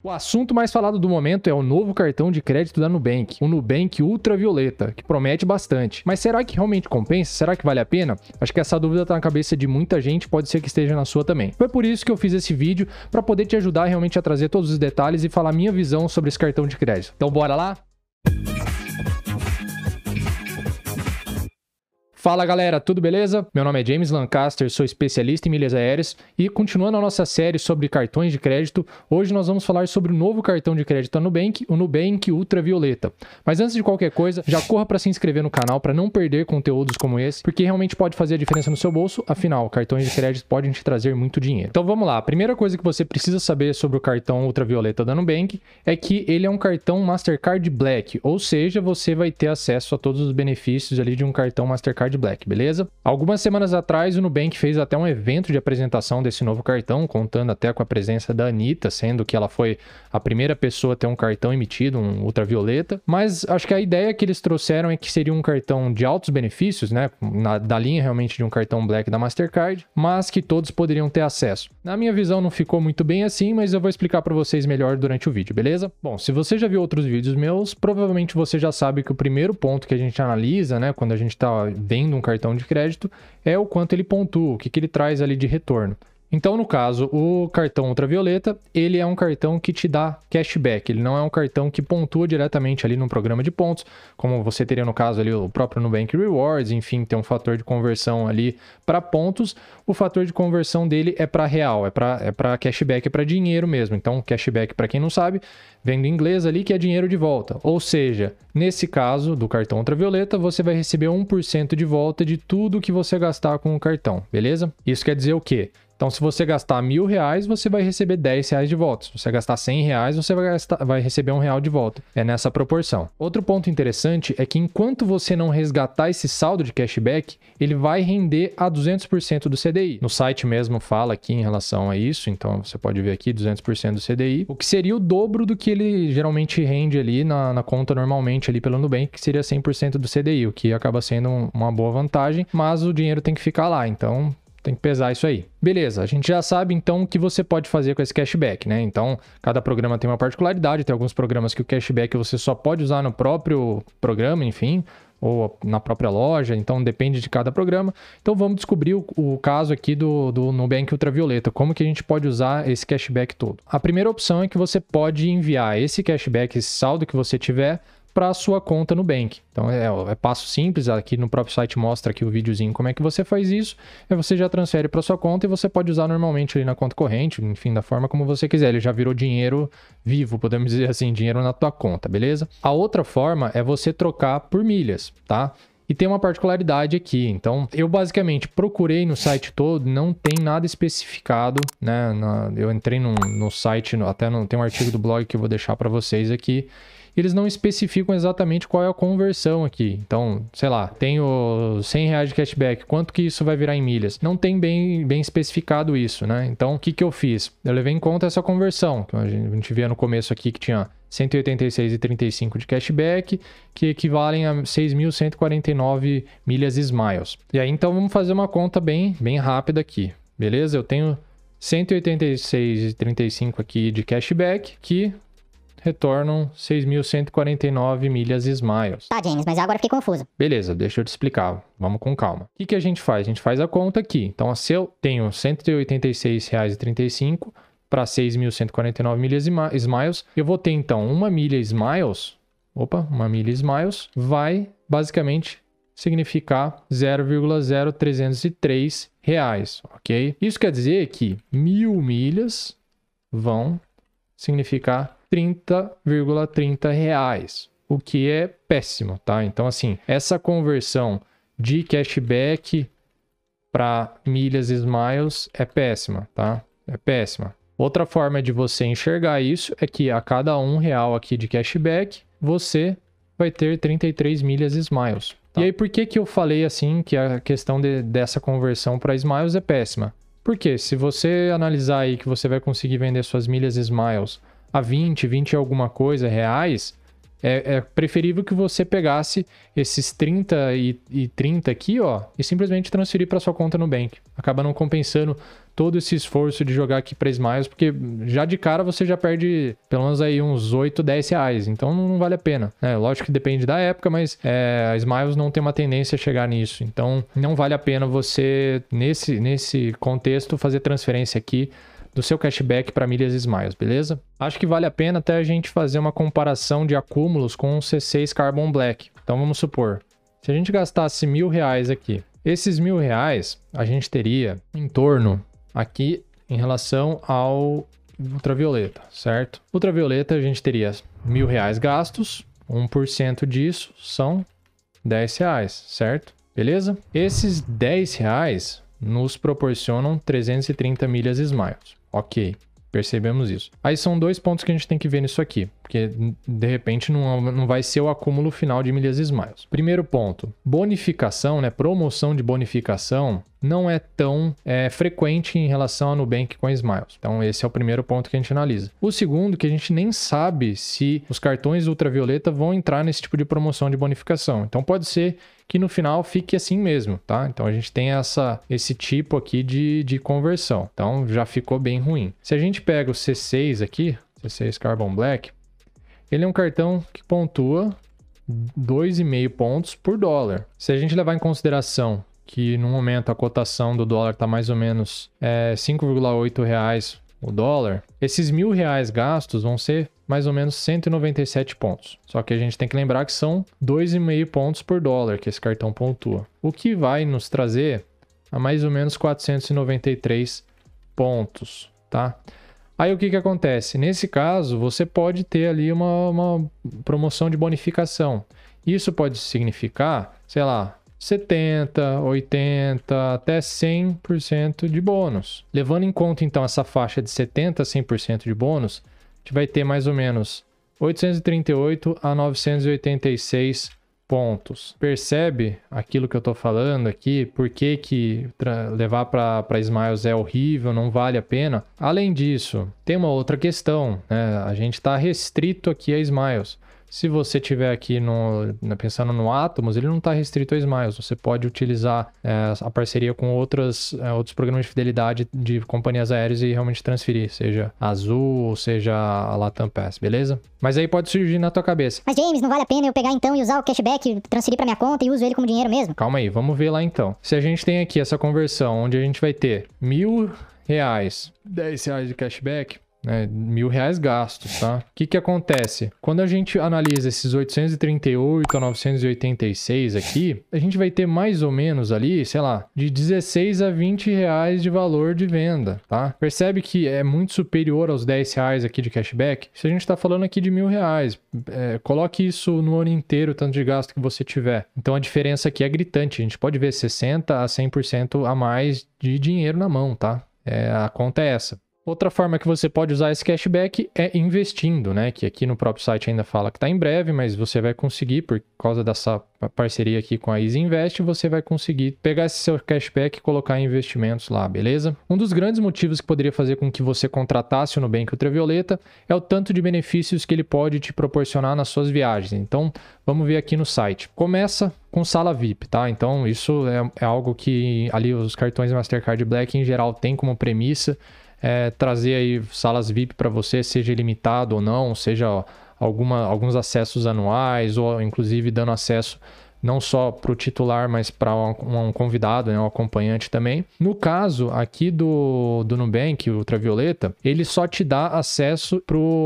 O assunto mais falado do momento é o novo cartão de crédito da Nubank, o Nubank Ultravioleta, que promete bastante. Mas será que realmente compensa? Será que vale a pena? Acho que essa dúvida está na cabeça de muita gente, pode ser que esteja na sua também. Foi por isso que eu fiz esse vídeo, para poder te ajudar realmente a trazer todos os detalhes e falar minha visão sobre esse cartão de crédito. Então bora lá? Fala galera, tudo beleza? Meu nome é James Lancaster, sou especialista em milhas aéreas e continuando a nossa série sobre cartões de crédito, hoje nós vamos falar sobre o novo cartão de crédito da Nubank, o Nubank Ultravioleta. Mas antes de qualquer coisa, já corra para se inscrever no canal para não perder conteúdos como esse, porque realmente pode fazer a diferença no seu bolso, afinal, cartões de crédito podem te trazer muito dinheiro. Então vamos lá, a primeira coisa que você precisa saber sobre o cartão Ultravioleta da Nubank é que ele é um cartão Mastercard Black, ou seja, você vai ter acesso a todos os benefícios ali de um cartão Mastercard Card Black, beleza? Algumas semanas atrás, o Nubank fez até um evento de apresentação desse novo cartão, contando até com a presença da Anitta, sendo que ela foi a primeira pessoa a ter um cartão emitido, um ultravioleta. Mas acho que a ideia que eles trouxeram é que seria um cartão de altos benefícios, né? Na, da linha realmente de um cartão Black da Mastercard, mas que todos poderiam ter acesso. Na minha visão, não ficou muito bem assim, mas eu vou explicar para vocês melhor durante o vídeo, beleza? Bom, se você já viu outros vídeos meus, provavelmente você já sabe que o primeiro ponto que a gente analisa, né, quando a gente está vendo um cartão de crédito é o quanto ele pontua, o que, que ele traz ali de retorno. Então, no caso, o cartão ultravioleta, ele é um cartão que te dá cashback. Ele não é um cartão que pontua diretamente ali no programa de pontos, como você teria no caso ali o próprio Nubank Rewards, enfim, tem um fator de conversão ali para pontos. O fator de conversão dele é para real, é para é cashback, é para dinheiro mesmo. Então, cashback, para quem não sabe, vem do inglês ali que é dinheiro de volta. Ou seja, nesse caso do cartão ultravioleta, você vai receber 1% de volta de tudo que você gastar com o cartão, beleza? Isso quer dizer o quê? Então, se você gastar mil reais, você vai receber 10 reais de volta. Se você gastar 100 reais, você vai, gastar, vai receber um real de volta. É nessa proporção. Outro ponto interessante é que enquanto você não resgatar esse saldo de cashback, ele vai render a 200% do CDI. No site mesmo fala aqui em relação a isso, então você pode ver aqui 200% do CDI, o que seria o dobro do que ele geralmente rende ali na, na conta normalmente ali pelo Nubank, que seria 100% do CDI, o que acaba sendo uma boa vantagem, mas o dinheiro tem que ficar lá. Então, tem que pesar isso aí. Beleza, a gente já sabe então o que você pode fazer com esse cashback, né? Então, cada programa tem uma particularidade, tem alguns programas que o cashback você só pode usar no próprio programa, enfim, ou na própria loja, então depende de cada programa. Então vamos descobrir o, o, caso aqui do, do Nubank Ultravioleta, como que a gente pode usar esse cashback todo. A primeira opção é que você pode enviar esse cashback, esse saldo que você tiver, para a sua conta no Bank. Então é, é, passo simples, aqui no próprio site mostra aqui o videozinho como é que você faz isso. Aí você já transfere para sua conta e você pode usar normalmente ali na conta corrente, enfim, da forma como você quiser. Ele já virou dinheiro vivo, podemos dizer assim, dinheiro na tua conta, beleza? A outra forma é você trocar por milhas, tá? E tem uma particularidade aqui. Então, eu basicamente procurei no site todo, não tem nada especificado, né? Na, eu entrei no, no site, até no, tem um artigo do blog que eu vou deixar para vocês aqui eles não especificam exatamente qual é a conversão aqui. Então, sei lá, tenho 100 reais de cashback, quanto que isso vai virar em milhas? Não tem bem, bem especificado isso, né? Então, o que, que eu fiz? Eu levei em conta essa conversão, que a gente via no começo aqui que tinha 186,35 de cashback, que equivalem a 6.149 milhas Smiles. E aí, então, vamos fazer uma conta bem, bem rápida aqui, beleza? Eu tenho 186,35 aqui de cashback, que retornam 6.149 milhas Smiles. Tá, James, mas agora fiquei confuso. Beleza, deixa eu te explicar. Vamos com calma. O que, que a gente faz? A gente faz a conta aqui. Então, se eu tenho R$ 186,35 para 6.149 milhas Smiles, eu vou ter então uma milha Smiles. Opa, uma milha Smiles vai basicamente significar 0,0303 reais, ok? Isso quer dizer que mil milhas vão significar 30,30 reais, o que é péssimo, tá? Então, assim, essa conversão de cashback para milhas Smiles é péssima, tá? É péssima. Outra forma de você enxergar isso é que a cada um real aqui de cashback, você vai ter 33 milhas Smiles. Tá? E aí, por que, que eu falei assim que a questão de, dessa conversão para Smiles é péssima? Porque se você analisar aí que você vai conseguir vender suas milhas Smiles a 20, 20 alguma coisa reais, é, é, preferível que você pegasse esses 30 e, e 30 aqui, ó, e simplesmente transferir para sua conta no Bank. Acaba não compensando todo esse esforço de jogar aqui para Smiles, porque já de cara você já perde pelo menos aí uns 8, 10 reais. Então não vale a pena. Né? Lógico que depende da época, mas é, a Smiles não tem uma tendência a chegar nisso. Então não vale a pena você, nesse, nesse contexto, fazer transferência aqui do seu cashback para milhas Smiles, beleza? Acho que vale a pena até a gente fazer uma comparação de acúmulos com o C6 Carbon Black. Então vamos supor, se a gente gastasse mil reais aqui, esses mil reais a gente teria em torno aqui em relação ao ultravioleta, certo? Ultravioleta a gente teria mil reais gastos, 1% disso são 10 reais, certo? Beleza? Esses 10 reais nos proporcionam 330 milhas Smiles. Ok, percebemos isso. Aí são dois pontos que a gente tem que ver nisso aqui, porque de repente não, não vai ser o acúmulo final de milhas Smiles. Primeiro ponto, bonificação, né? Promoção de bonificação não é tão é, frequente em relação a Nubank com a Smiles. Então, esse é o primeiro ponto que a gente analisa. O segundo, que a gente nem sabe se os cartões ultravioleta vão entrar nesse tipo de promoção de bonificação. Então, pode ser que no final fique assim mesmo, tá? Então a gente tem essa, esse tipo aqui de, de conversão. Então já ficou bem ruim. Se a gente pega o C6 aqui, C6 Carbon Black, ele é um cartão que pontua 2,5 pontos por dólar. Se a gente levar em consideração que no momento a cotação do dólar está mais ou menos é, 5,8 reais o dólar, esses mil reais gastos vão ser mais ou menos 197 pontos. Só que a gente tem que lembrar que são 2,5 pontos por dólar que esse cartão pontua. O que vai nos trazer a mais ou menos 493 pontos, tá? Aí o que, que acontece? Nesse caso, você pode ter ali uma, uma promoção de bonificação. Isso pode significar, sei lá, 70, 80, até 100% de bônus. Levando em conta então essa faixa de 70 a 100% de bônus, gente vai ter mais ou menos 838 a 986 pontos. Percebe aquilo que eu estou falando aqui? Por que, que levar para Smiles é horrível, não vale a pena? Além disso, tem uma outra questão. Né? A gente está restrito aqui a Smiles. Se você tiver aqui no, pensando no Atomos, ele não está restrito a Smiles. Você pode utilizar é, a parceria com outras, é, outros programas de fidelidade de companhias aéreas e realmente transferir, seja Azul ou seja a Latam Pass, beleza? Mas aí pode surgir na tua cabeça. Mas James, não vale a pena eu pegar então e usar o cashback, transferir para minha conta e uso ele como dinheiro mesmo? Calma aí, vamos ver lá então. Se a gente tem aqui essa conversão onde a gente vai ter mil reais, 10 reais de cashback, né, mil reais gastos, tá? O que que acontece? Quando a gente analisa esses 838 a 986 aqui, a gente vai ter mais ou menos ali, sei lá, de 16 a 20 reais de valor de venda, tá? Percebe que é muito superior aos 10 reais aqui de cashback? Se a gente está falando aqui de mil reais, é, coloque isso no ano inteiro, tanto de gasto que você tiver. Então a diferença aqui é gritante, a gente pode ver 60 a 100% a mais de dinheiro na mão, tá? É, a conta é essa. Outra forma que você pode usar esse cashback é investindo, né? Que aqui no próprio site ainda fala que está em breve, mas você vai conseguir, por causa dessa parceria aqui com a Easy Invest, você vai conseguir pegar esse seu cashback e colocar em investimentos lá, beleza? Um dos grandes motivos que poderia fazer com que você contratasse o Nubank Ultravioleta é o tanto de benefícios que ele pode te proporcionar nas suas viagens. Então, vamos ver aqui no site. Começa com sala VIP, tá? Então, isso é, é algo que ali os cartões Mastercard Black em geral têm como premissa é, trazer aí salas VIP para você, seja ilimitado ou não, seja alguma, alguns acessos anuais ou inclusive dando acesso não só para o titular, mas para um, um, convidado, né, um acompanhante também. No caso aqui do, do Nubank, Ultravioleta, ele só te dá acesso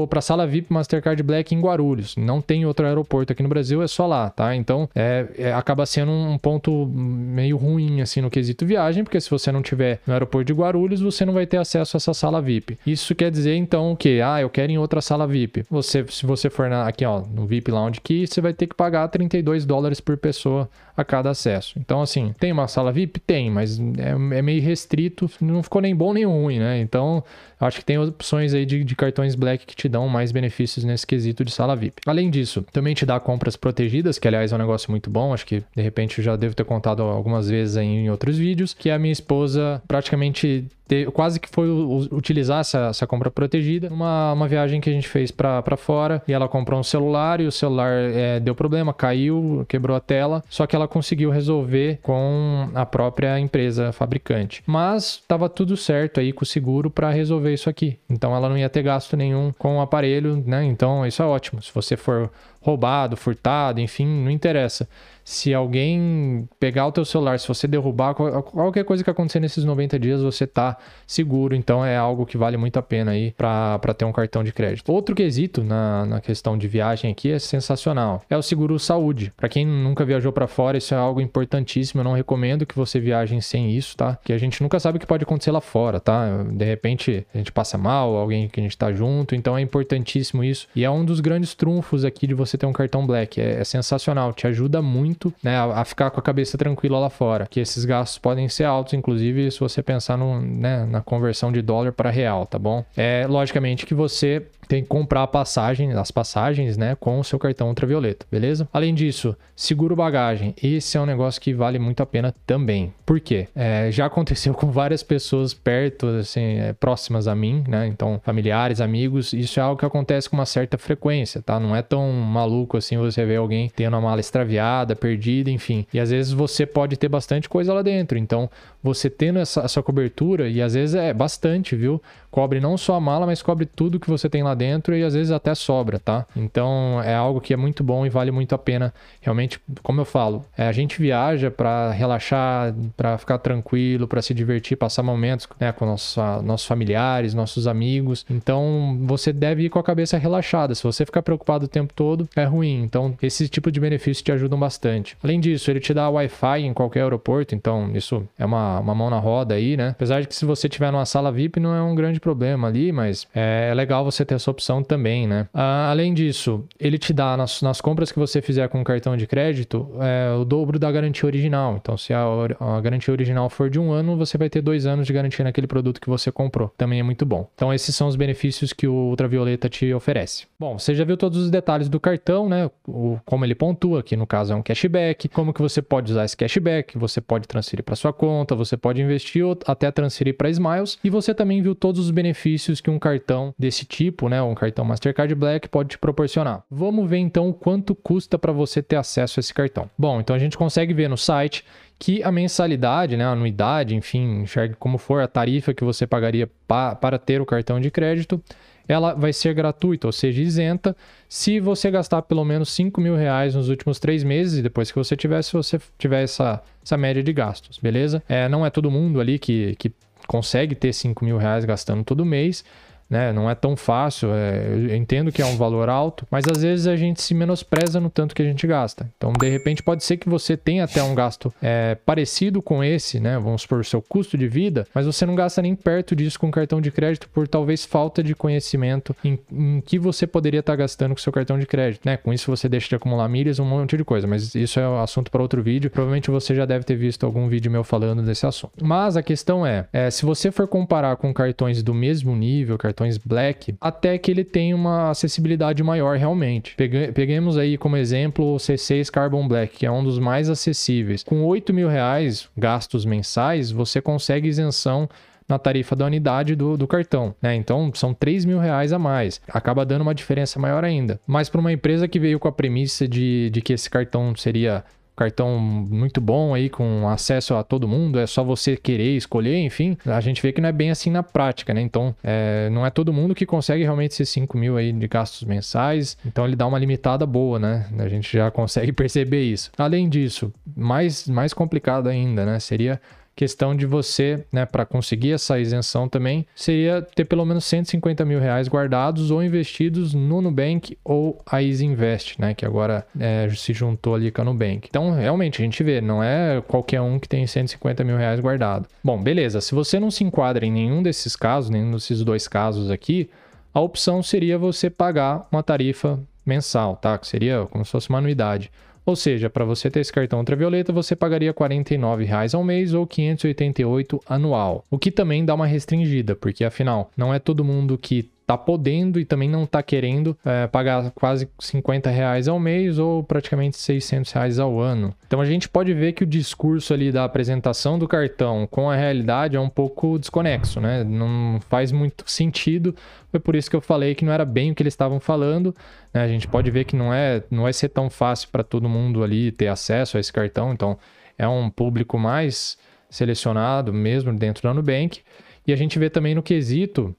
para a sala VIP Mastercard Black em Guarulhos. Não tem outro aeroporto aqui no Brasil, é só lá, tá? Então é, é, acaba sendo um ponto meio ruim assim no quesito viagem, porque se você não tiver no aeroporto de Guarulhos, você não vai ter acesso a essa sala VIP. Isso quer dizer então que, ah, eu quero em outra sala VIP. Você, se você for na, aqui, ó, no VIP Lounge aqui, você vai ter que pagar 32 dólares por pessoa a cada acesso. Então, assim, tem uma sala VIP? Tem, mas é, é meio restrito, não ficou nem bom nem ruim, né? Então, acho que tem opções aí de, de, cartões Black que te dão mais benefícios nesse quesito de sala VIP. Além disso, também te dá compras protegidas, que aliás é um negócio muito bom, acho que de repente eu já devo ter contado algumas vezes aí em outros vídeos, que a minha esposa praticamente quase que foi utilizar essa, essa compra protegida numa uma viagem que a gente fez pra fora e ela comprou um celular e o celular é, deu problema, caiu, quebrou a tela, só que ela conseguiu resolver com a própria empresa fabricante. Mas tava tudo certo aí com o seguro para resolver isso aqui. Então ela não ia ter gasto nenhum com o aparelho, né? Então isso é ótimo. Se você for roubado, furtado, enfim, não interessa. Se alguém pegar o teu celular, se você derrubar, qual- qualquer coisa que acontecer nesses 90 dias, você tá seguro. Então é algo que vale muito a pena aí para ter um cartão de crédito. Outro quesito na, na questão de viagem aqui é sensacional. É o seguro saúde. Para quem nunca viajou para fora, isso é algo importantíssimo. Eu não recomendo que você viaje sem isso, tá? Que a gente nunca sabe o que pode acontecer lá fora, tá? De repente a gente passa mal, alguém que a gente tá junto, então é importantíssimo isso. E é um dos grandes trunfos aqui de você ter um cartão Black. É, é sensacional, te ajuda muito, né, a, ficar com a cabeça tranquila lá fora. Que esses gastos podem ser altos, inclusive se você pensar no, né, na conversão de dólar para real, tá bom? É logicamente que você tem que comprar a passagem, as passagens, né, com o seu cartão ultravioleta, beleza? Além disso, seguro bagagem. Esse é um negócio que vale muito a pena também. Por quê? É, já aconteceu com várias pessoas perto, assim, é, próximas a mim, né? Então, familiares, amigos. Isso é algo que acontece com uma certa frequência, tá? Não é tão maluco assim você ver alguém tendo a mala extraviada, perdida, enfim. E às vezes você pode ter bastante coisa lá dentro. Então, você tendo essa, essa cobertura, e às vezes é bastante, viu? Cobre não só a mala, mas cobre tudo que você tem lá dentro e às vezes até sobra, tá? Então é algo que é muito bom e vale muito a pena. Realmente, como eu falo, é, a gente viaja para relaxar, para ficar tranquilo, para se divertir, passar momentos né, com nossos, nossos familiares, nossos amigos. Então você deve ir com a cabeça relaxada. Se você ficar preocupado o tempo todo, é ruim. Então esse tipo de benefícios te ajudam bastante. Além disso, ele te dá Wi-Fi em qualquer aeroporto, então isso é uma, uma mão na roda aí, né? Apesar de que se você tiver numa sala VIP não é um grande problema ali, mas é, é legal você ter essa opção também, né? Ah, além disso, ele te dá nas, nas compras que você fizer com cartão de crédito é, o dobro da garantia original. Então, se a, a garantia original for de um ano, você vai ter dois anos de garantia naquele produto que você comprou. Também é muito bom. Então, esses são os benefícios que o Ultravioleta te oferece. Bom, você já viu todos os detalhes do cartão, né? O, como ele pontua, que no caso é um cashback, como que você pode usar esse cashback, você pode transferir para sua conta, você pode investir ou até transferir para Smiles, e você também viu todos os benefícios que um cartão desse tipo, né, um cartão Mastercard Black pode te proporcionar. Vamos ver então quanto custa para você ter acesso a esse cartão. Bom, então a gente consegue ver no site que a mensalidade, né, a anuidade, enfim, enxergue como for a tarifa que você pagaria pa- para ter o cartão de crédito, ela vai ser gratuita, ou seja, isenta, se você gastar pelo menos 5 mil reais nos últimos três meses, e depois que você tiver, se você tiver essa, essa média de gastos, beleza? É, não é todo mundo ali que, que consegue ter 5 mil reais gastando todo mês, né? Não é tão fácil, é, eu entendo que é um valor alto, mas às vezes a gente se menospreza no tanto que a gente gasta. Então, de repente, pode ser que você tenha até um gasto é, parecido com esse, né? Vamos supor, seu custo de vida, mas você não gasta nem perto disso com cartão de crédito por talvez falta de conhecimento em, em que você poderia estar gastando com seu cartão de crédito, né? Com isso você deixa de acumular milhas, um monte de coisa, mas isso é assunto para outro vídeo. Provavelmente você já deve ter visto algum vídeo meu falando desse assunto. Mas a questão é, é se você for comparar com cartões do mesmo nível, cartões Black, até que ele tem uma acessibilidade maior realmente. Peguemos aí como exemplo o C6 Carbon Black, que é um dos mais acessíveis. Com 8 mil reais gastos mensais, você consegue isenção na tarifa da unidade do, do cartão, né? Então são 3 mil reais a mais. Acaba dando uma diferença maior ainda. Mas para uma empresa que veio com a premissa de, de que esse cartão seria cartão muito bom aí com acesso a todo mundo, é só você querer escolher, enfim, a gente vê que não é bem assim na prática, né? Então, é, não é todo mundo que consegue realmente esses 5 mil aí de gastos mensais, então ele dá uma limitada boa, né? A gente já consegue perceber isso. Além disso, mais, mais complicado ainda, né? Seria questão de você, né, para conseguir essa isenção também, seria ter pelo menos 150 mil reais guardados ou investidos no Nubank ou a Easy Invest, né, que agora é, se juntou ali com a Nubank. Então, realmente, a gente vê, não é qualquer um que tem 150 mil reais guardado. Bom, beleza, se você não se enquadra em nenhum desses casos, nenhum desses dois casos aqui, a opção seria você pagar uma tarifa mensal, tá? Que seria como se fosse uma anuidade. Ou seja, para você ter esse cartão ultravioleta, você pagaria 49 reais ao mês ou 588 anual. O que também dá uma restringida, porque afinal, não é todo mundo que tá podendo e também não tá querendo é, pagar quase 50 reais ao mês ou praticamente 600 reais ao ano. Então a gente pode ver que o discurso ali da apresentação do cartão com a realidade é um pouco desconexo, né? Não faz muito sentido. Foi por isso que eu falei que não era bem o que eles estavam falando. Né? A gente pode ver que não é, não vai ser tão fácil para todo mundo ali ter acesso a esse cartão. Então é um público mais selecionado mesmo dentro da Nubank. E a gente vê também no quesito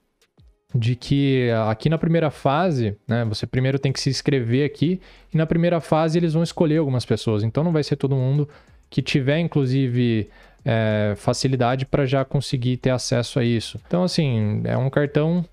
de que aqui na primeira fase, né, você primeiro tem que se inscrever aqui e na primeira fase eles vão escolher algumas pessoas. Então não vai ser todo mundo que tiver, inclusive, é, facilidade para já conseguir ter acesso a isso. Então, assim, é um cartão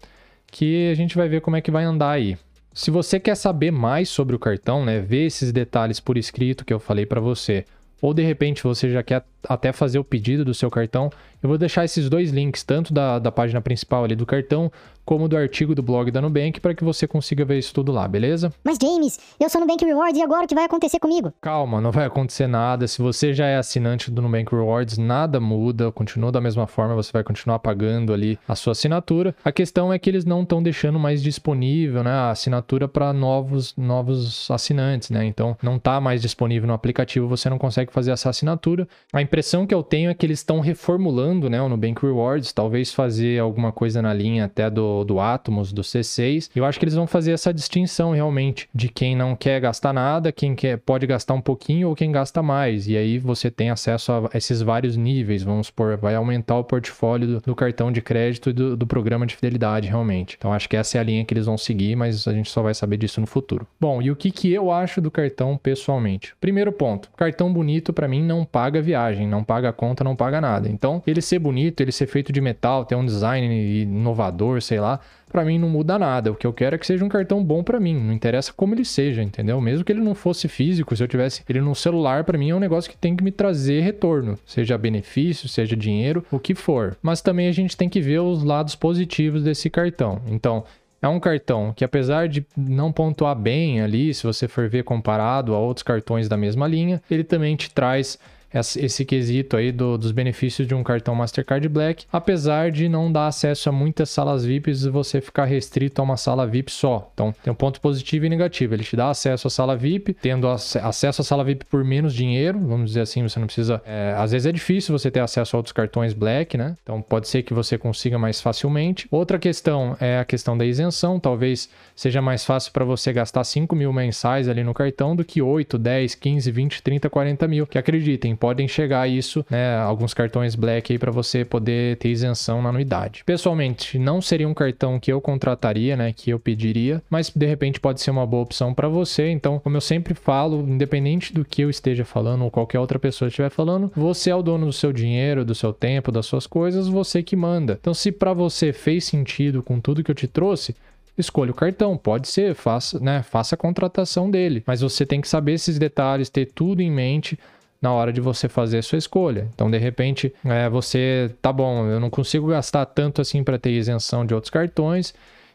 que a gente vai ver como é que vai andar aí. Se você quer saber mais sobre o cartão, né, ver esses detalhes por escrito que eu falei para você, ou de repente você já quer até fazer o pedido do seu cartão, eu vou deixar esses dois links, tanto da, da página principal ali do cartão, como do artigo do blog da Nubank, para que você consiga ver isso tudo lá, beleza? Mas James, eu sou Nubank Rewards e agora o que vai acontecer comigo? Calma, não vai acontecer nada. Se você já é assinante do Nubank Rewards, nada muda, continua da mesma forma, você vai continuar pagando ali a sua assinatura. A questão é que eles não estão deixando mais disponível né, a assinatura para novos, novos assinantes, né? Então não está mais disponível no aplicativo, você não consegue fazer essa assinatura. A impressão que eu tenho é que eles estão reformulando né, o Nubank Rewards, talvez fazer alguma coisa na linha até do do, Atomos, do C6. Eu acho que eles vão fazer essa distinção realmente de quem não quer gastar nada, quem quer, pode gastar um pouquinho ou quem gasta mais. E aí você tem acesso a esses vários níveis, vamos supor, vai aumentar o portfólio do, do cartão de crédito e do, do programa de fidelidade realmente. Então acho que essa é a linha que eles vão seguir, mas a gente só vai saber disso no futuro. Bom, e o que, que eu acho do cartão pessoalmente? Primeiro ponto, cartão bonito para mim não paga viagem, não paga conta, não paga nada. Então, ele ser bonito, ele ser feito de metal, ter um design inovador, sei lá, para mim não muda nada. O que eu quero é que seja um cartão bom para mim, não interessa como ele seja, entendeu? Mesmo que ele não fosse físico, se eu tivesse ele no celular, para mim é um negócio que tem que me trazer retorno, seja benefício, seja dinheiro, o que for. Mas também a gente tem que ver os lados positivos desse cartão. Então, é um cartão que, apesar de não pontuar bem ali, se você for ver comparado a outros cartões da mesma linha, ele também te traz esse quesito aí do, dos benefícios de um cartão Mastercard Black, apesar de não dar acesso a muitas salas VIPs e você ficar restrito a uma sala VIP só. Então, tem um ponto positivo e negativo. Ele te dá acesso à sala VIP, tendo acesso à sala VIP por menos dinheiro, vamos dizer assim, você não precisa. É, às vezes é difícil você ter acesso a outros cartões Black, né? Então, pode ser que você consiga mais facilmente. Outra questão é a questão da isenção. Talvez seja mais fácil para você gastar 5 mil mensais ali no cartão do que 8, 10, 15, 20, 30, 40 mil. Que acreditem, podem chegar a isso, né? Alguns cartões Black aí para você poder ter isenção na anuidade. Pessoalmente, não seria um cartão que eu contrataria, né? Que eu pediria, mas de repente pode ser uma boa opção para você. Então, como eu sempre falo, independente do que eu esteja falando ou qualquer outra pessoa estiver falando, você é o dono do seu dinheiro, do seu tempo, das suas coisas, você que manda. Então, se para você fez sentido com tudo que eu te trouxe, escolha o cartão. Pode ser, faça, né, faça a contratação dele. Mas você tem que saber esses detalhes, ter tudo em mente na hora de você fazer a sua escolha. Então, de repente, é, você, tá bom, eu não consigo gastar tanto assim para ter isenção de outros cartões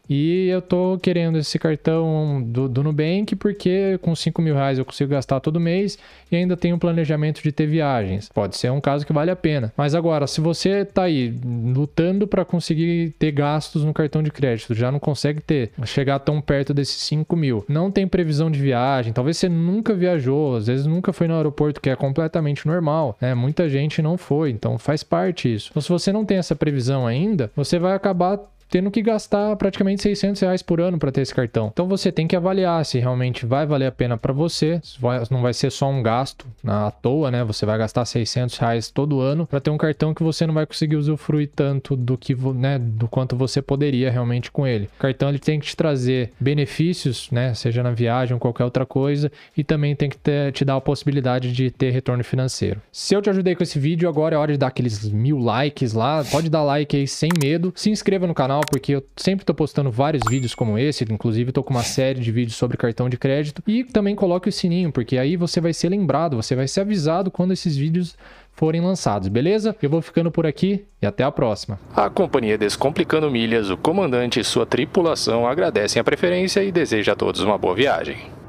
e eu tô querendo esse cartão do, do Nubank porque com 5 mil reais eu consigo gastar todo mês e ainda tenho um planejamento de ter viagens. Pode ser um caso que vale a pena. Mas agora, se você tá aí lutando para conseguir ter gastos no cartão de crédito, já não consegue ter, chegar tão perto desses 5 mil, não tem previsão de viagem, talvez você nunca viajou, às vezes nunca foi no aeroporto, que é completamente normal, né? Muita gente não foi, então faz parte isso. Então, se você não tem essa previsão ainda, você vai acabar tendo que gastar praticamente 600 reais por ano para ter esse cartão. Então você tem que avaliar se realmente vai valer a pena para você, não vai ser só um gasto à toa, né? Você vai gastar 600 reais todo ano para ter um cartão que você não vai conseguir usufruir tanto do que, né, do quanto você poderia realmente com ele. O cartão ele tem que te trazer benefícios, né, seja na viagem ou qualquer outra coisa, e também tem que ter, te dar a possibilidade de ter retorno financeiro. Se eu te ajudei com esse vídeo, agora é hora de dar aqueles mil likes lá. Pode dar like aí sem medo. Se inscreva no canal canal, porque eu sempre estou postando vários vídeos como esse, inclusive estou com uma série de vídeos sobre cartão de crédito. E também coloque o sininho, porque aí você vai ser lembrado, você vai ser avisado quando esses vídeos forem lançados, beleza? Eu vou ficando por aqui e até a próxima. A companhia Descomplicando Milhas, o comandante e sua tripulação agradecem a preferência e deseja a todos uma boa viagem.